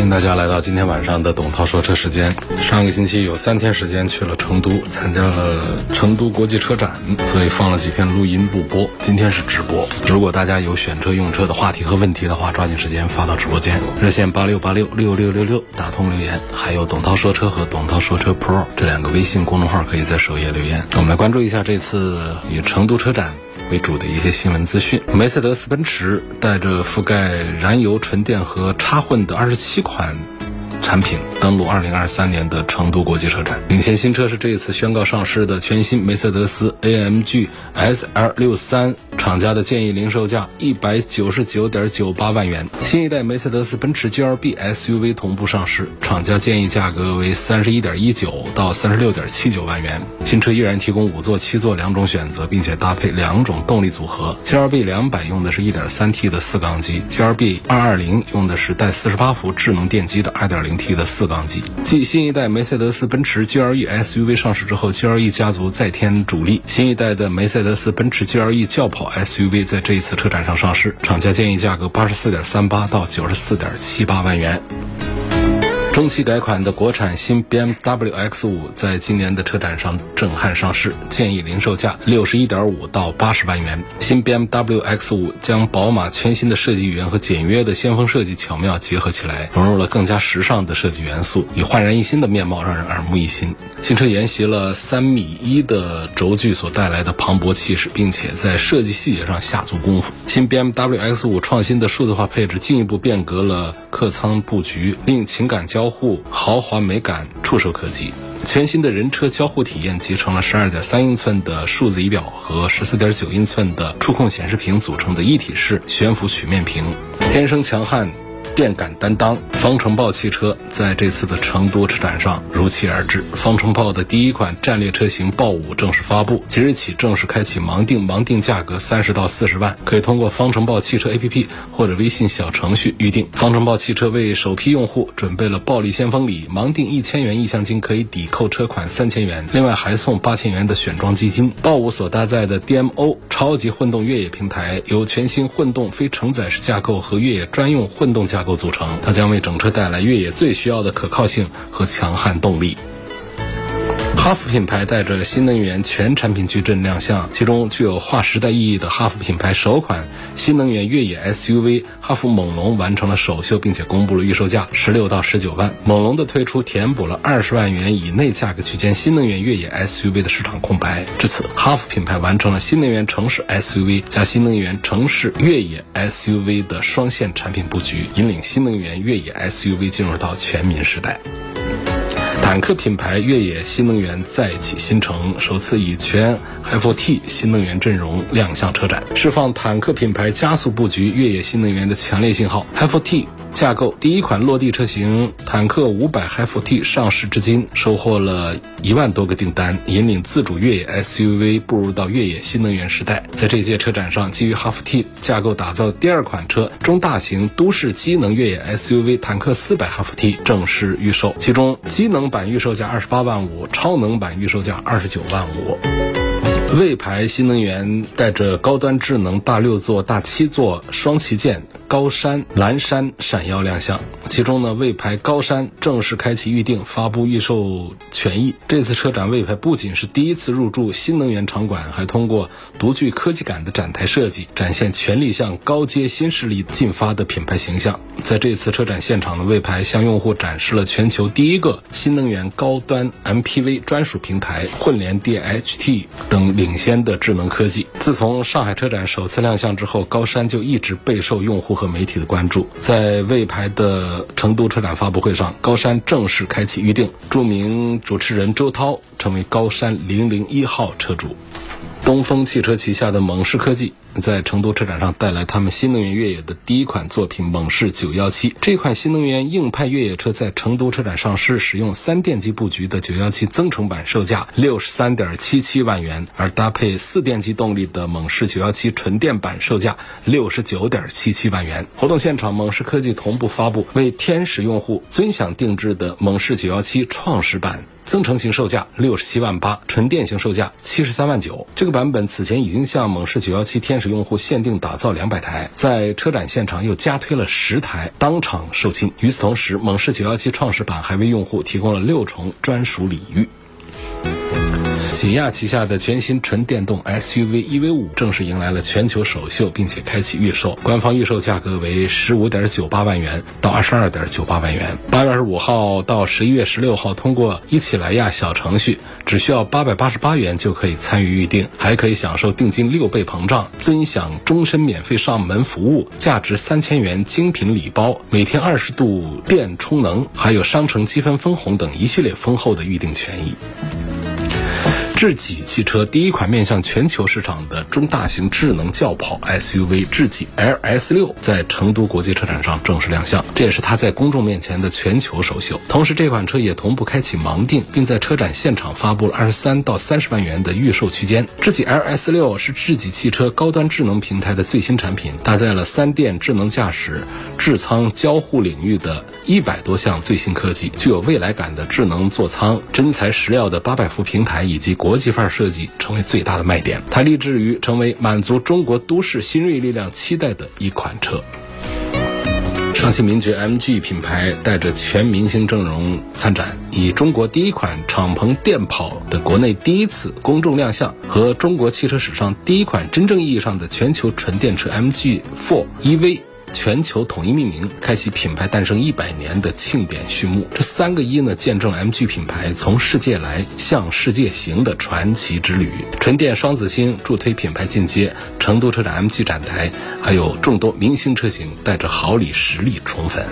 欢迎大家来到今天晚上的董涛说车时间。上个星期有三天时间去了成都，参加了成都国际车展，所以放了几天录音录播。今天是直播。如果大家有选车用车的话题和问题的话，抓紧时间发到直播间，热线八六八六六六六六，打通留言。还有董涛说车和董涛说车 Pro 这两个微信公众号可以在首页留言。我们来关注一下这次与成都车展。为主的一些新闻资讯，梅赛德斯奔驰带着覆盖燃油、纯电和插混的二十七款产品登陆二零二三年的成都国际车展。领先新车是这一次宣告上市的全新梅赛德斯 AMG SL 六三。厂家的建议零售价一百九十九点九八万元，新一代梅赛德斯奔驰 GLB SUV 同步上市，厂家建议价格为三十一点一九到三十六点七九万元。新车依然提供五座、七座两种选择，并且搭配两种动力组合。GLB 两百用的是一点三 T 的四缸机，GLB 二二零用的是带四十八伏智能电机的二点零零 T 的四缸机。继新一代梅赛德斯奔驰 GLE SUV 上市之后，GLE 家族再添主力，新一代的梅赛德斯奔驰 GLE 轿跑。SUV 在这一次车展上上市，厂家建议价格八十四点三八到九十四点七八万元。中期改款的国产新 BMW X5 在今年的车展上震撼上市，建议零售价六十一点五到八十万元。新 BMW X5 将宝马全新的设计语言和简约的先锋设计巧妙结合起来，融入了更加时尚的设计元素，以焕然一新的面貌让人耳目一新。新车沿袭了三米一的轴距所带来的磅礴气势，并且在设计细节上下足功夫。新 BMW X5 创新的数字化配置进一步变革了客舱布局，令情感交。户豪华美感触手可及，全新的人车交互体验集成了十二点三英寸的数字仪表和十四点九英寸的触控显示屏组成的一体式悬浮曲面屏，天生强悍。电感担当，方程豹汽车在这次的成都车展上如期而至。方程豹的第一款战略车型豹五正式发布，即日起正式开启盲定，盲定价格三十到四十万，可以通过方程豹汽车 APP 或者微信小程序预定。方程豹汽车为首批用户准备了暴力先锋礼，盲定一千元意向金可以抵扣车款三千元，另外还送八千元的选装基金。豹五所搭载的 DMO 超级混动越野平台，由全新混动非承载式架构和越野专用混动架。构构组成，它将为整车带来越野最需要的可靠性和强悍动力。哈弗品牌带着新能源全产品矩阵亮相，其中具有划时代意义的哈弗品牌首款新能源越野 SUV 哈弗猛龙完成了首秀，并且公布了预售价十六到十九万。猛龙的推出填补了二十万元以内价格区间新能源越野 SUV 的市场空白。至此，哈弗品牌完成了新能源城市 SUV 加新能源城市越野 SUV 的双线产品布局，引领新能源越野 SUV 进入到全民时代。坦克品牌越野新能源再起新城，首次以全 HiFi-T 新能源阵容亮相车展，释放坦克品牌加速布局越野新能源的强烈信号。HiFi-T 架构第一款落地车型坦克五百 HiFi-T 上市至今，收获了一万多个订单，引领自主越野 SUV 步入到越野新能源时代。在这届车展上，基于 HiFi-T 架构打造第二款车中大型都市机能越野 SUV 坦克四百 HiFi-T 正式预售，其中机能版。预售价二十八万五，超能版预售价二十九万五。魏牌新能源带着高端智能大六座、大七座双旗舰高山、蓝山闪耀亮相。其中呢，魏牌高山正式开启预定，发布预售权益。这次车展，魏牌不仅是第一次入驻新能源场馆，还通过独具科技感的展台设计，展现全力向高阶新势力进发的品牌形象。在这次车展现场呢，魏牌向用户展示了全球第一个新能源高端 MPV 专属平台——混联 DHT 等领先的智能科技。自从上海车展首次亮相之后，高山就一直备受用户和媒体的关注。在魏牌的成都车展发布会上，高山正式开启预定，著名主持人周涛成为高山零零一号车主。东风汽车旗下的猛士科技在成都车展上带来他们新能源越野的第一款作品猛士917。这款新能源硬派越野车在成都车展上市，使用三电机布局的917增程版售价六十三点七七万元，而搭配四电机动力的猛士917纯电版售价六十九点七七万元。活动现场，猛士科技同步发布为天使用户尊享定制的猛士917创始版。增程型售价六十七万八，纯电型售价七十三万九。这个版本此前已经向猛士九幺七天使用户限定打造两百台，在车展现场又加推了十台，当场售罄。与此同时，猛士九幺七创始版还为用户提供了六重专属礼遇。起亚旗下的全新纯电动 SUV EV5 正式迎来了全球首秀，并且开启预售。官方预售价格为十五点九八万元到二十二点九八万元。八月二十五号到十一月十六号，通过一起来亚小程序，只需要八百八十八元就可以参与预定，还可以享受定金六倍膨胀，尊享终身免费上门服务，价值三千元精品礼包，每天二十度电充能，还有商城积分分红等一系列丰厚的预定权益。智己汽车第一款面向全球市场的中大型智能轿跑 SUV 智己 LS 六在成都国际车展上正式亮相，这也是它在公众面前的全球首秀。同时，这款车也同步开启盲定，并在车展现场发布了二十三到三十万元的预售区间。智己 LS 六是智己汽车高端智能平台的最新产品，搭载了三电智能驾驶、智仓交互领域的一百多项最新科技，具有未来感的智能座舱、真材实料的八百伏平台以及国。国际范儿设计成为最大的卖点，它立志于成为满足中国都市新锐力量期待的一款车。上汽名爵 MG 品牌带着全明星阵容参展，以中国第一款敞篷电跑的国内第一次公众亮相，和中国汽车史上第一款真正意义上的全球纯电车 MG4 EV。全球统一命名，开启品牌诞生一百年的庆典序幕。这三个一呢，见证 MG 品牌从世界来向世界行的传奇之旅。纯电双子星助推品牌进阶，成都车展 MG 展台还有众多明星车型带着好礼实力宠粉。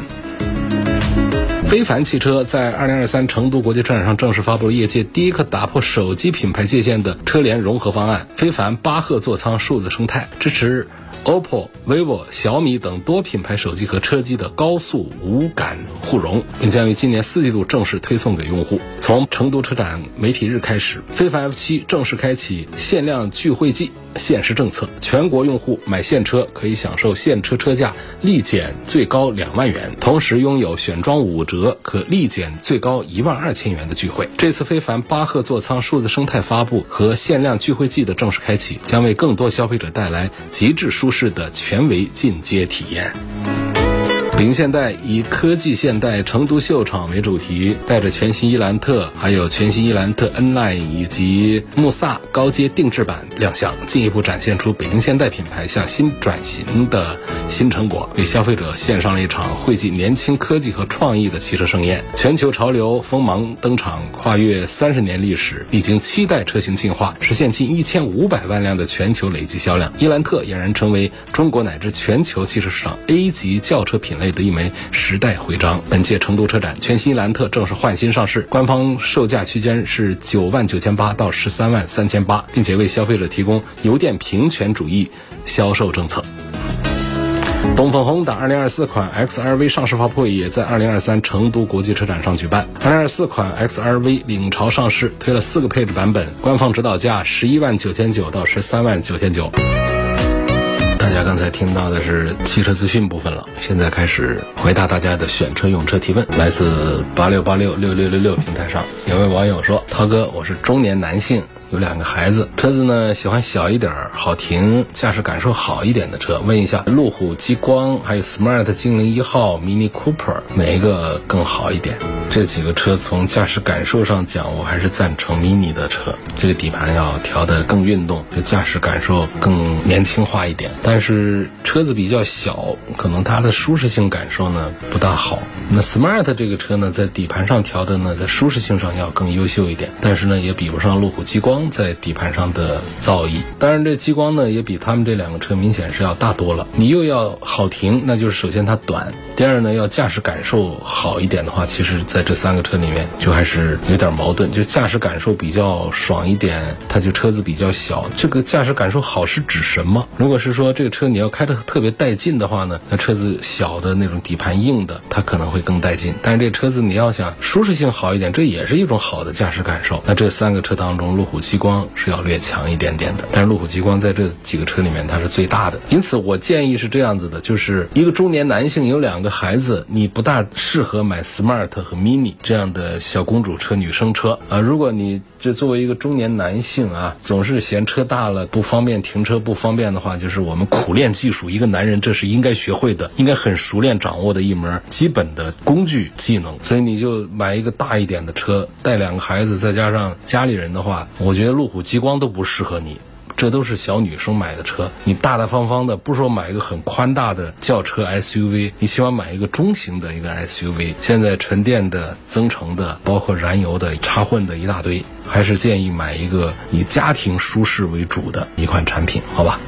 非凡汽车在二零二三成都国际车展上正式发布了业界第一个打破手机品牌界限的车联融合方案——非凡巴赫座舱数字生态，支持。OPPO、vivo、小米等多品牌手机和车机的高速无感互融，并将于今年四季度正式推送给用户。从成都车展媒体日开始，非凡 F7 正式开启限量聚会季。限时政策，全国用户买现车可以享受现车车价立减最高两万元，同时拥有选装五折可立减最高一万二千元的聚会。这次非凡巴赫座舱数字生态发布和限量聚会季的正式开启，将为更多消费者带来极致舒适的全维进阶体验。北京现代以科技现代成都秀场为主题，带着全新伊兰特、还有全新伊兰特 N Line 以及穆萨高阶定制版亮相，进一步展现出北京现代品牌向新转型的新成果，为消费者献上了一场汇集年轻科技和创意的汽车盛宴。全球潮流锋芒登场，跨越三十年历史，历经七代车型进化，实现近一千五百万辆的全球累计销量。伊兰特俨然成为中国乃至全球汽车市场 A 级轿车品类。的一枚时代徽章。本届成都车展，全新兰特正式换新上市，官方售价区间是九万九千八到十三万三千八，并且为消费者提供油电平权主义销售政策。东风宏达二零二四款 XRV 上市发布会也在二零二三成都国际车展上举办。二零二四款 XRV 领潮上市，推了四个配置版本，官方指导价十一万九千九到十三万九千九。大家刚才听到的是汽车资讯部分了，现在开始回答大家的选车用车提问。来自八六八六六六六六平台上，有位网友说：“涛哥，我是中年男性。”有两个孩子，车子呢喜欢小一点儿、好停、驾驶感受好一点的车。问一下，路虎极光还有 Smart 精灵一号、Mini Cooper 哪一个更好一点？这几个车从驾驶感受上讲，我还是赞成 Mini 的车。这个底盘要调得更运动，这驾驶感受更年轻化一点。但是车子比较小，可能它的舒适性感受呢不大好。那 Smart 这个车呢，在底盘上调的呢，在舒适性上要更优秀一点，但是呢，也比不上路虎极光。在底盘上的造诣，当然这激光呢也比他们这两个车明显是要大多了。你又要好停，那就是首先它短，第二呢，要驾驶感受好一点的话，其实在这三个车里面就还是有点矛盾。就驾驶感受比较爽一点，它就车子比较小。这个驾驶感受好是指什么？如果是说这个车你要开的特别带劲的话呢，那车子小的那种底盘硬的，它可能会更带劲。但是这车子你要想舒适性好一点，这也是一种好的驾驶感受。那这三个车当中，路虎极光是要略强一点点的。但是路虎极光在这几个车里面它是最大的，因此我建议是这样子的，就是一个中年男性有两个孩子，你不大适合买 Smart 和 Mini 这样的小公主车、女生车啊。如果你这作为一个中年男性啊，总是嫌车大了不方便停车不方便的话，就是我们苦练技术，一个男人这是应该学会的，应该很熟练掌握的一门基本的工具技能。所以你就买一个大一点的车，带两个孩子，再加上家里人的话，我觉得路虎极光都不适合你。这都是小女生买的车，你大大方方的，不说买一个很宽大的轿车 SUV，你起码买一个中型的一个 SUV。现在纯电的、增程的，包括燃油的、插混的一大堆，还是建议买一个以家庭舒适为主的一款产品，好吧？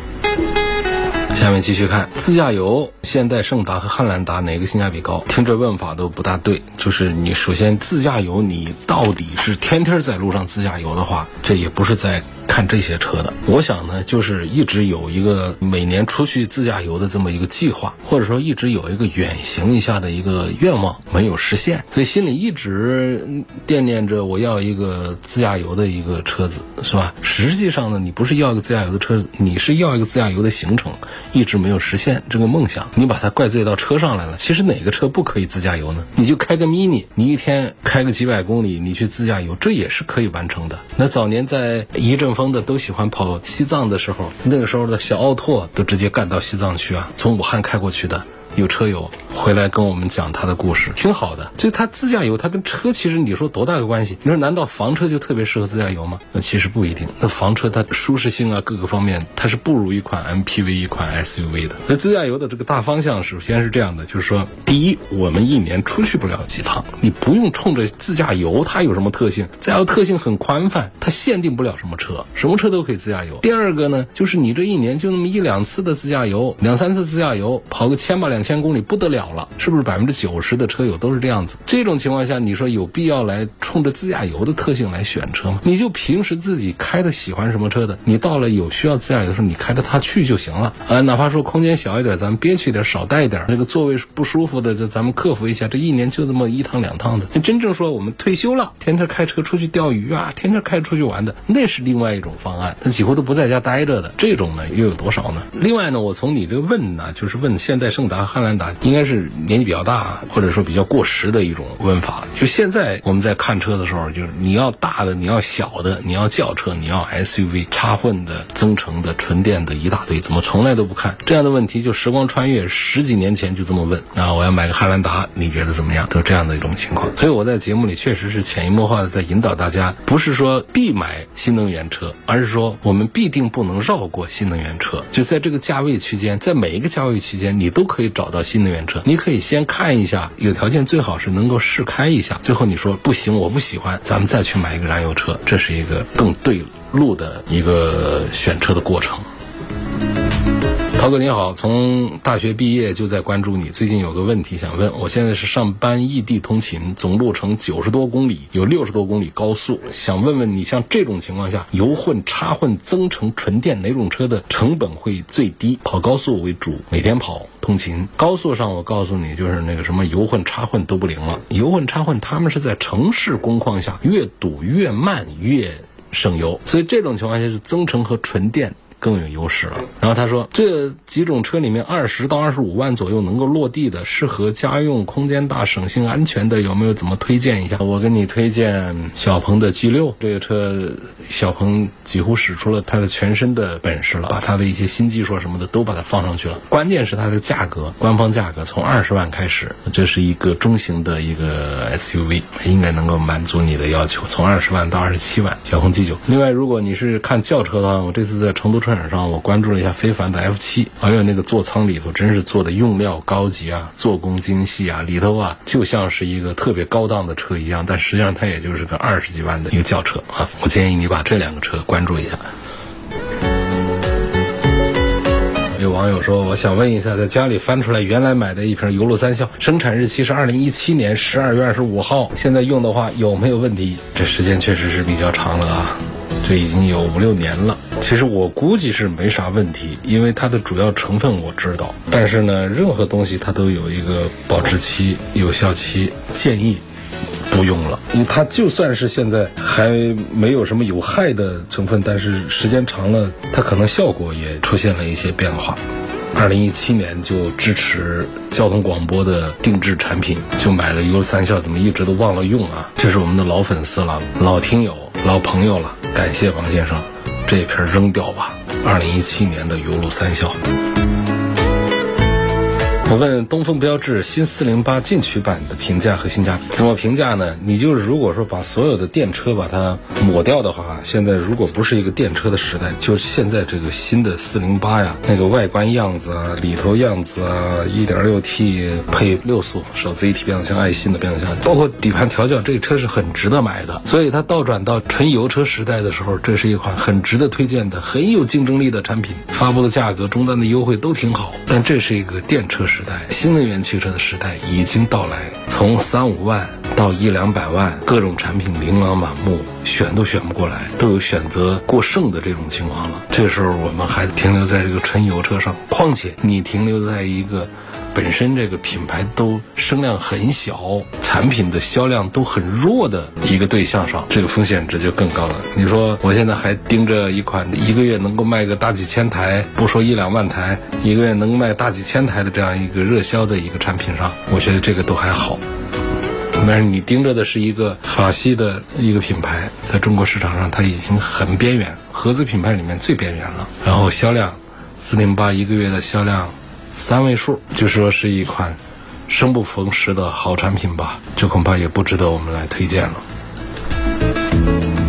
下面继续看自驾游，现代胜达和汉兰达哪个性价比高？听这问法都不大对。就是你首先自驾游，你到底是天天在路上自驾游的话，这也不是在。看这些车的，我想呢，就是一直有一个每年出去自驾游的这么一个计划，或者说一直有一个远行一下的一个愿望没有实现，所以心里一直惦念着我要一个自驾游的一个车子，是吧？实际上呢，你不是要一个自驾游的车子，你是要一个自驾游的行程，一直没有实现这个梦想，你把它怪罪到车上来了。其实哪个车不可以自驾游呢？你就开个 mini，你一天开个几百公里，你去自驾游，这也是可以完成的。那早年在一阵。的都喜欢跑西藏的时候，那个时候的小奥拓都直接干到西藏去啊，从武汉开过去的。有车友回来跟我们讲他的故事，挺好的。就他自驾游，他跟车其实你说多大个关系？你说难道房车就特别适合自驾游吗？那其实不一定。那房车它舒适性啊各个方面，它是不如一款 MPV 一款 SUV 的。那自驾游的这个大方向首先是这样的，就是说，第一，我们一年出去不了几趟，你不用冲着自驾游它有什么特性，自驾游特性很宽泛，它限定不了什么车，什么车都可以自驾游。第二个呢，就是你这一年就那么一两次的自驾游，两三次自驾游，跑个千把两。两千公里不得了了，是不是百分之九十的车友都是这样子？这种情况下，你说有必要来冲着自驾游的特性来选车吗？你就平时自己开的喜欢什么车的，你到了有需要自驾游的时候，你开着它去就行了。呃，哪怕说空间小一点，咱们憋屈点，少带一点，那个座位不舒服的，就咱们克服一下。这一年就这么一趟两趟的，真正说我们退休了，天天开车出去钓鱼啊，天天开出去玩的，那是另外一种方案。他几乎都不在家待着的，这种呢又有多少呢？另外呢，我从你这问呢，就是问现代胜达。汉兰达应该是年纪比较大，或者说比较过时的一种问法。就现在我们在看车的时候，就是你要大的，你要小的，你要轿车，你要 SUV，插混的、增程的、纯电的一大堆，怎么从来都不看？这样的问题就时光穿越十几年前就这么问。啊，我要买个汉兰达，你觉得怎么样？都这样的一种情况。所以我在节目里确实是潜移默化的在引导大家，不是说必买新能源车，而是说我们必定不能绕过新能源车。就在这个价位区间，在每一个价位区间，你都可以找。找到新能源车，你可以先看一下，有条件最好是能够试开一下。最后你说不行，我不喜欢，咱们再去买一个燃油车，这是一个更对路的一个选车的过程。涛哥你好，从大学毕业就在关注你。最近有个问题想问，我现在是上班异地通勤，总路程九十多公里，有六十多公里高速，想问问你，像这种情况下，油混、插混、增程、纯电哪种车的成本会最低？跑高速为主，每天跑通勤。高速上我告诉你，就是那个什么油混、插混都不灵了。油混、插混，他们是在城市工况下越堵越慢越省油，所以这种情况下是增程和纯电。更有优势了。然后他说，这几种车里面，二十到二十五万左右能够落地的，适合家用、空间大、省心、安全的，有没有怎么推荐一下？我给你推荐小鹏的 G 六这个车。小鹏几乎使出了它的全身的本事了，把它的一些新技术什么的都把它放上去了。关键是它的价格，官方价格从二十万开始，这是一个中型的一个 SUV，应该能够满足你的要求。从二十万到二十七万，小鹏 G 九。另外，如果你是看轿车的话，我这次在成都车展上，我关注了一下非凡的 F 七，哎呦，那个座舱里头真是做的用料高级啊，做工精细啊，里头啊就像是一个特别高档的车一样，但实际上它也就是个二十几万的一个轿车啊。我建议你把。这两个车关注一下。有有网友说，我想问一下，在家里翻出来原来买的一瓶油路三效，生产日期是二零一七年十二月二十五号，现在用的话有没有问题？这时间确实是比较长了啊，这已经有五六年了。其实我估计是没啥问题，因为它的主要成分我知道。但是呢，任何东西它都有一个保质期、有效期，建议不用了。因为它就算是现在还没有什么有害的成分，但是时间长了，它可能效果也出现了一些变化。二零一七年就支持交通广播的定制产品，就买了油三效，怎么一直都忘了用啊？这是我们的老粉丝了，老听友、老朋友了，感谢王先生。这瓶扔掉吧。二零一七年的油路三效。我问东风标致新四零八进取版的评价和性价比怎么评价呢？你就是如果说把所有的电车把它抹掉的话，现在如果不是一个电车的时代，就现在这个新的四零八呀，那个外观样子啊，里头样子啊，一点六 T 配六速手自一体变速箱，爱信的变速箱，包括底盘调教，这个车是很值得买的。所以它倒转到纯油车时代的时候，这是一款很值得推荐的、很有竞争力的产品。发布的价格、终端的优惠都挺好，但这是一个电车时代。时代，新能源汽车的时代已经到来。从三五万到一两百万，各种产品琳琅满目，选都选不过来，都有选择过剩的这种情况了。这时候我们还停留在这个纯油车上，况且你停留在一个。本身这个品牌都声量很小，产品的销量都很弱的一个对象上，这个风险值就更高了。你说我现在还盯着一款一个月能够卖个大几千台，不说一两万台，一个月能卖大几千台的这样一个热销的一个产品上，我觉得这个都还好。但是你盯着的是一个法系的一个品牌，在中国市场上它已经很边缘，合资品牌里面最边缘了。然后销量，四零八一个月的销量。三位数，就说是一款生不逢时的好产品吧，这恐怕也不值得我们来推荐了。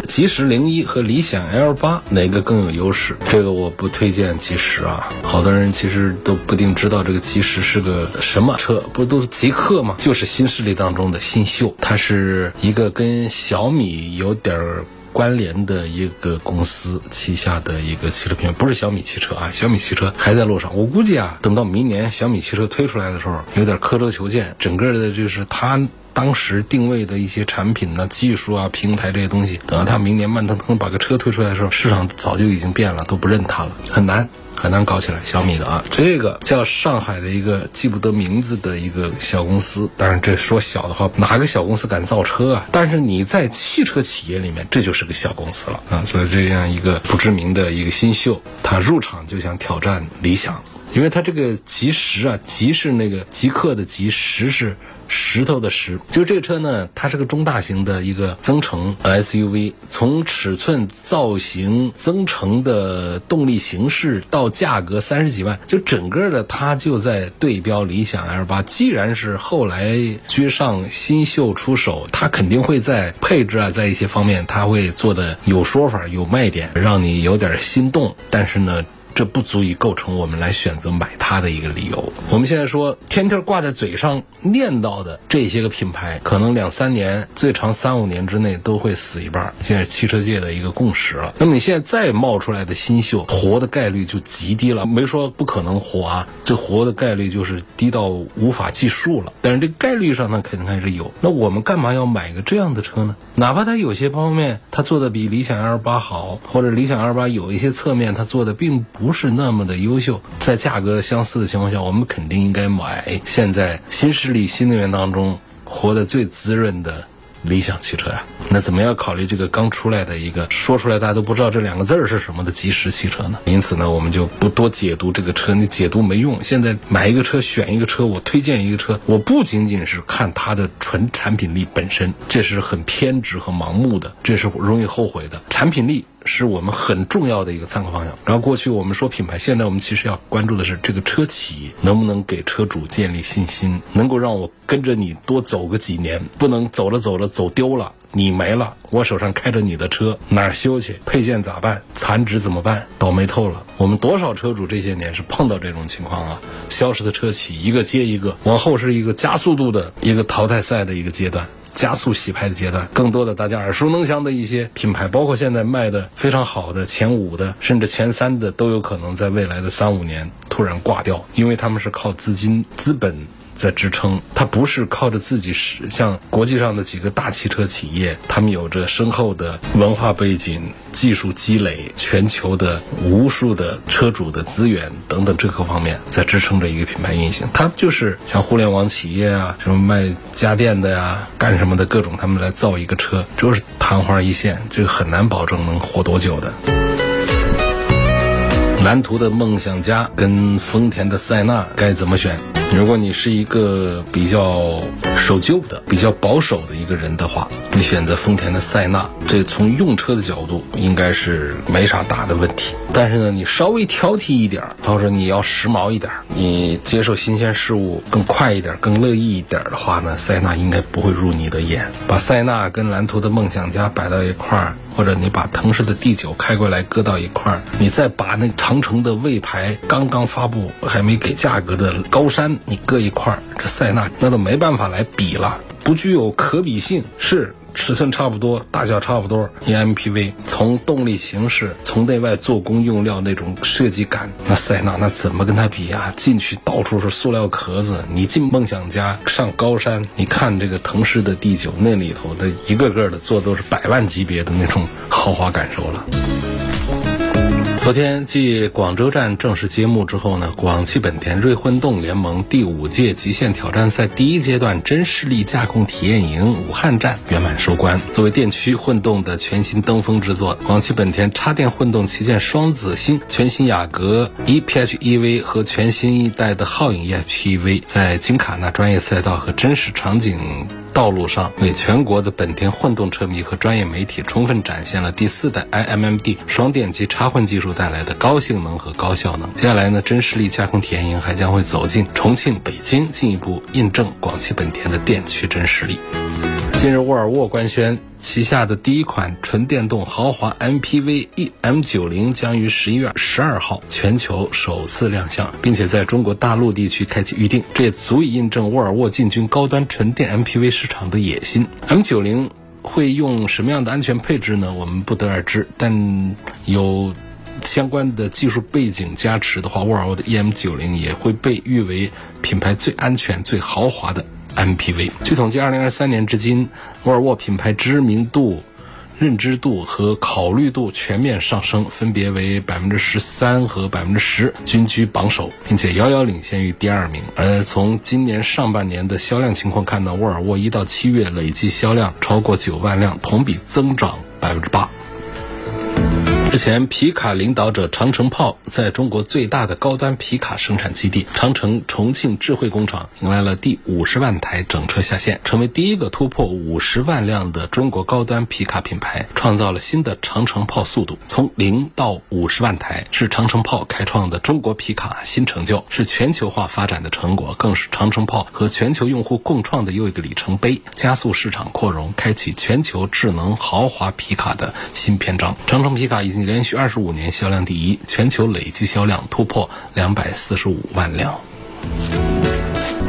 吉时零一和理想 L 八哪个更有优势？这个我不推荐吉时啊，好多人其实都不定知道这个吉时是个什么车，不都是极客吗？就是新势力当中的新秀，它是一个跟小米有点儿。关联的一个公司旗下的一个汽车品牌，不是小米汽车啊，小米汽车还在路上。我估计啊，等到明年小米汽车推出来的时候，有点刻舟求剑。整个的就是它当时定位的一些产品呢、技术啊、平台这些东西，等到它明年慢腾腾把个车推出来的时候，市场早就已经变了，都不认它了，很难。很难搞起来，小米的啊，这个叫上海的一个记不得名字的一个小公司。当然，这说小的话，哪个小公司敢造车啊？但是你在汽车企业里面，这就是个小公司了啊。所以这样一个不知名的一个新秀，他入场就想挑战理想，因为他这个极时啊，极是那个极客的极，时是。石头的石，就这个车呢，它是个中大型的一个增程 SUV，从尺寸、造型、增程的动力形式到价格三十几万，就整个的它就在对标理想 L 八。既然是后来居上新秀出手，它肯定会在配置啊，在一些方面，它会做的有说法、有卖点，让你有点心动。但是呢。这不足以构成我们来选择买它的一个理由。我们现在说，天天挂在嘴上念叨的这些个品牌，可能两三年，最长三五年之内都会死一半。现在汽车界的一个共识了。那么你现在再冒出来的新秀，活的概率就极低了。没说不可能活啊，这活的概率就是低到无法计数了。但是这概率上呢，肯定还是有。那我们干嘛要买个这样的车呢？哪怕它有些方面它做的比理想 L 八好，或者理想 L 八有一些侧面它做的并不。不是那么的优秀，在价格相似的情况下，我们肯定应该买现在新势力新能源当中活得最滋润的。理想汽车呀，那怎么样考虑这个刚出来的一个说出来大家都不知道这两个字儿是什么的即时汽车呢？因此呢，我们就不多解读这个车，你解读没用。现在买一个车，选一个车，我推荐一个车，我不仅仅是看它的纯产品力本身，这是很偏执和盲目的，这是容易后悔的。产品力是我们很重要的一个参考方向。然后过去我们说品牌，现在我们其实要关注的是这个车企能不能给车主建立信心，能够让我跟着你多走个几年，不能走着走着。走丢了，你没了，我手上开着你的车，哪儿修去？配件咋办？残值怎么办？倒霉透了！我们多少车主这些年是碰到这种情况啊？消失的车企一个接一个，往后是一个加速度的一个淘汰赛的一个阶段。加速洗牌的阶段。更多的大家耳熟能详的一些品牌，包括现在卖的非常好的前五的，甚至前三的，都有可能在未来的三五年突然挂掉，因为他们是靠资金资本。在支撑，它不是靠着自己是像国际上的几个大汽车企业，他们有着深厚的文化背景、技术积累、全球的无数的车主的资源等等这个方面在支撑着一个品牌运行。它就是像互联网企业啊，什么卖家电的呀、干什么的各种，他们来造一个车，就是昙花一现，这个很难保证能活多久的。蓝图的梦想家跟丰田的塞纳该怎么选？如果你是一个比较守旧的、比较保守的一个人的话，你选择丰田的塞纳，这从用车的角度应该是没啥大的问题。但是呢，你稍微挑剔一点，或者说你要时髦一点，你接受新鲜事物更快一点、更乐意一点的话呢，塞纳应该不会入你的眼。把塞纳跟蓝图的梦想家摆到一块儿。或者你把腾势的 D 九开过来搁到一块儿，你再把那长城的魏牌刚刚发布还没给价格的高山你搁一块儿，这塞纳那都没办法来比了，不具有可比性是。尺寸差不多，大小差不多，一 MPV 从动力形式，从内外做工用料那种设计感，那塞纳那怎么跟它比啊？进去到处是塑料壳子，你进梦想家上高山，你看这个腾势的 D9 那里头的一个个的做都是百万级别的那种豪华感受了。昨天继广州站正式揭幕之后呢，广汽本田锐混动联盟第五届极限挑战赛第一阶段真势力驾控体验营武汉站圆满收官。作为电驱混动的全新登峰之作，广汽本田插电混动旗舰双子星全新雅阁 e PHEV 和全新一代的皓影 EHEV，在金卡纳专业赛道和真实场景。道路上为全国的本田混动车迷和专业媒体充分展现了第四代 iMMD 双电机插混技术带来的高性能和高效能。接下来呢，真实力驾控体验营还将会走进重庆、北京，进一步印证广汽本田的电驱真实力。近日，沃尔沃官宣。旗下的第一款纯电动豪华 MPV e M90 将于十一月十二号全球首次亮相，并且在中国大陆地区开启预定，这也足以印证沃尔沃进军高端纯电 MPV 市场的野心。M90 会用什么样的安全配置呢？我们不得而知，但有相关的技术背景加持的话，沃尔沃的 EM90 也会被誉为品牌最安全、最豪华的。MPV。据统计，二零二三年至今，沃尔沃品牌知名度、认知度和考虑度全面上升，分别为百分之十三和百分之十，均居榜首，并且遥遥领先于第二名。而从今年上半年的销量情况看到，沃尔沃一到七月累计销量超过九万辆，同比增长百分之八。之前，皮卡领导者长城炮在中国最大的高端皮卡生产基地长城重庆智慧工厂迎来了第五十万台整车下线，成为第一个突破五十万辆的中国高端皮卡品牌，创造了新的长城炮速度。从零到五十万台是长城炮开创的中国皮卡新成就，是全球化发展的成果，更是长城炮和全球用户共创的又一个里程碑，加速市场扩容，开启全球智能豪华皮卡的新篇章。长城皮卡已经。连续二十五年销量第一，全球累计销量突破两百四十五万辆。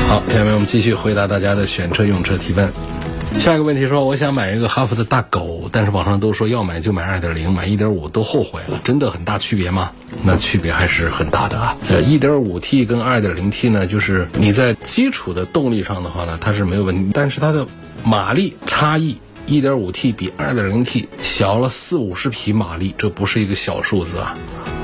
好，下面我们继续回答大家的选车用车提问。下一个问题说，我想买一个哈弗的大狗，但是网上都说要买就买二点零，买一点五都后悔了，真的很大区别吗？那区别还是很大的啊。呃，一点五 T 跟二点零 T 呢，就是你在基础的动力上的话呢，它是没有问题，但是它的马力差异。1.5T 比 2.0T 小了四五十匹马力，这不是一个小数字啊，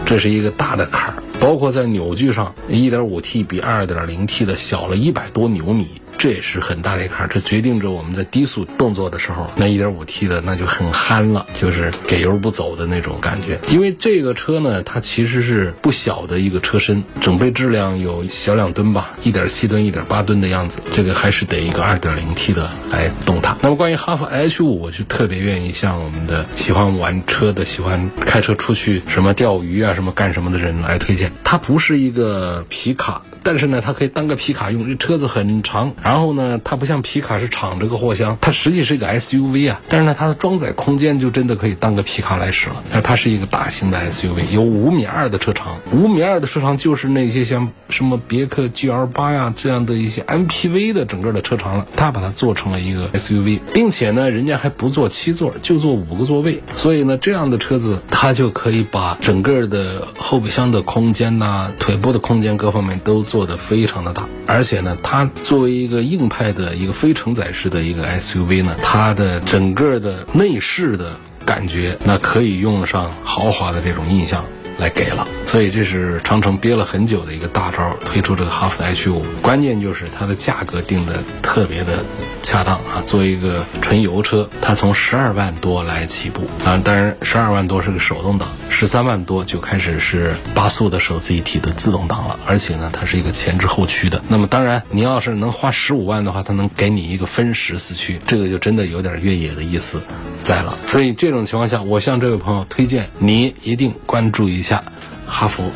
这是一个大的坎儿。包括在扭矩上，1.5T 比 2.0T 的小了一百多牛米。这也是很大的一坎儿，这决定着我们在低速动作的时候，那一点五 T 的那就很憨了，就是给油不走的那种感觉。因为这个车呢，它其实是不小的一个车身，整备质量有小两吨吧，一点七吨、一点八吨的样子。这个还是得一个二点零 T 的来动它。那么关于哈弗 H 五，我就特别愿意向我们的喜欢玩车的、喜欢开车出去什么钓鱼啊、什么干什么的人来推荐。它不是一个皮卡，但是呢，它可以当个皮卡用。这车子很长。然后呢，它不像皮卡是敞着个货箱，它实际是一个 SUV 啊。但是呢，它的装载空间就真的可以当个皮卡来使了。但它是一个大型的 SUV，有五米二的车长。五米二的车长就是那些像什么别克 GL 八呀这样的一些 MPV 的整个的车长了。它把它做成了一个 SUV，并且呢，人家还不做七座，就做五个座位。所以呢，这样的车子它就可以把整个的后备箱的空间呐、腿部的空间各方面都做得非常的大。而且呢，它作为一个硬派的一个非承载式的一个 SUV 呢，它的整个的内饰的感觉，那可以用上豪华的这种印象。来给了，所以这是长城憋了很久的一个大招，推出这个哈弗 H 五。关键就是它的价格定的特别的恰当啊！作为一个纯油车，它从十二万多来起步啊，当然十二万多是个手动挡，十三万多就开始是八速的手自一体的自动挡了，而且呢，它是一个前置后驱的。那么当然，你要是能花十五万的话，它能给你一个分时四驱，这个就真的有点越野的意思在了。所以这种情况下，我向这位朋友推荐，你一定关注一下。下哈弗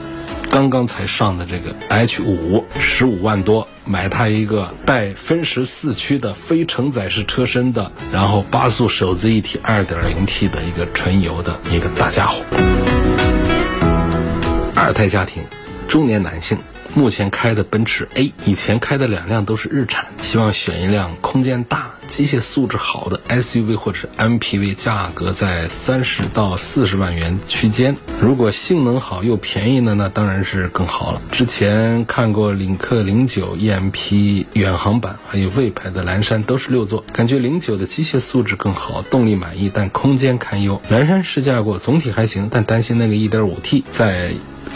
刚刚才上的这个 H 五十五万多，买它一个带分时四驱的非承载式车身的，然后八速手自一体二点零 T 的一个纯油的一个大家伙。二胎家庭，中年男性。目前开的奔驰 A，以前开的两辆都是日产，希望选一辆空间大、机械素质好的 SUV 或者是 MPV，价格在三十到四十万元区间。如果性能好又便宜呢，那当然是更好了。之前看过领克零九 EMP 远航版，还有魏牌的蓝山都是六座，感觉零九的机械素质更好，动力满意，但空间堪忧。蓝山试驾过，总体还行，但担心那个 1.5T 在。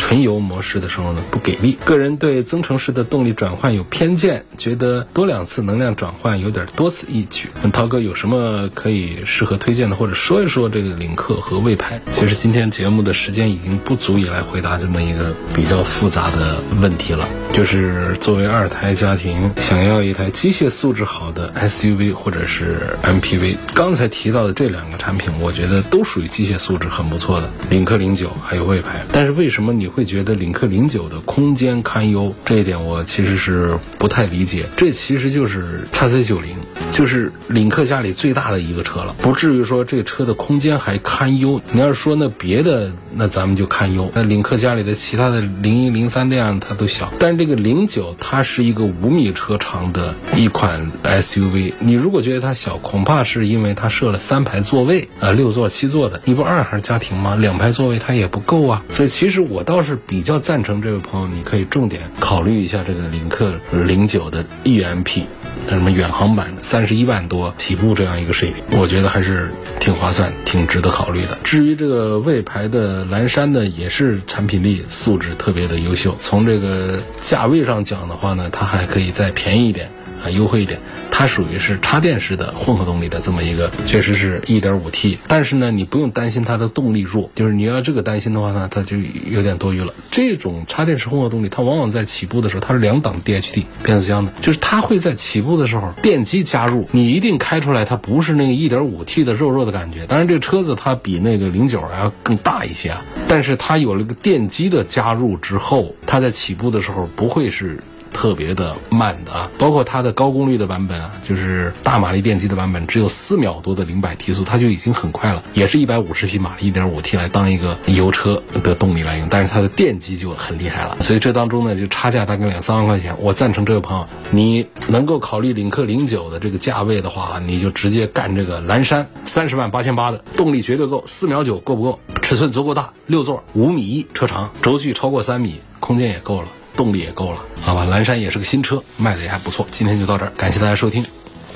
纯油模式的时候呢，不给力。个人对增程式的动力转换有偏见，觉得多两次能量转换有点多此一举。问涛哥有什么可以适合推荐的，或者说一说这个领克和魏牌？其实今天节目的时间已经不足以来回答这么一个比较复杂的问题了。就是作为二胎家庭，想要一台机械素质好的 SUV 或者是 MPV，刚才提到的这两个产品，我觉得都属于机械素质很不错的，领克零九还有魏牌。但是为什么你会觉得领克零九的空间堪忧？这一点我其实是不太理解。这其实就是叉 C 九零，就是领克家里最大的一个车了，不至于说这车的空间还堪忧。你要是说那别的，那咱们就堪忧。那领克家里的其他的零一零三这样它都小，但是这。这个零九它是一个五米车长的一款 SUV，你如果觉得它小，恐怕是因为它设了三排座位啊，六座七座的，你不二孩家庭吗？两排座位它也不够啊。所以其实我倒是是比较赞成这位朋友，你可以重点考虑一下这个领克零九的 EMP。什么远航版三十一万多起步这样一个水平，我觉得还是挺划算、挺值得考虑的。至于这个魏牌的蓝山呢，也是产品力素质特别的优秀。从这个价位上讲的话呢，它还可以再便宜一点。优惠一点，它属于是插电式的混合动力的这么一个，确实是一点五 T，但是呢，你不用担心它的动力弱，就是你要这个担心的话呢，它就有点多余了。这种插电式混合动力，它往往在起步的时候，它是两档 DHT 变速箱的，就是它会在起步的时候电机加入，你一定开出来它不是那个一点五 T 的肉肉的感觉。当然，这个车子它比那个零九要更大一些啊，但是它有了个电机的加入之后，它在起步的时候不会是。特别的慢的啊，包括它的高功率的版本啊，就是大马力电机的版本，只有四秒多的零百提速，它就已经很快了，也是一百五十匹马力，一点五 T 来当一个油车的动力来用，但是它的电机就很厉害了，所以这当中呢就差价大概两三万块钱。我赞成这位朋友，你能够考虑领克零九的这个价位的话，你就直接干这个蓝山，三十万八千八的动力绝对够，四秒九够不够？尺寸足够大，六座，五米一车长，轴距超过三米，空间也够了。动力也够了，好吧，蓝山也是个新车，卖的也还不错。今天就到这儿，感谢大家收听，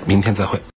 明天再会。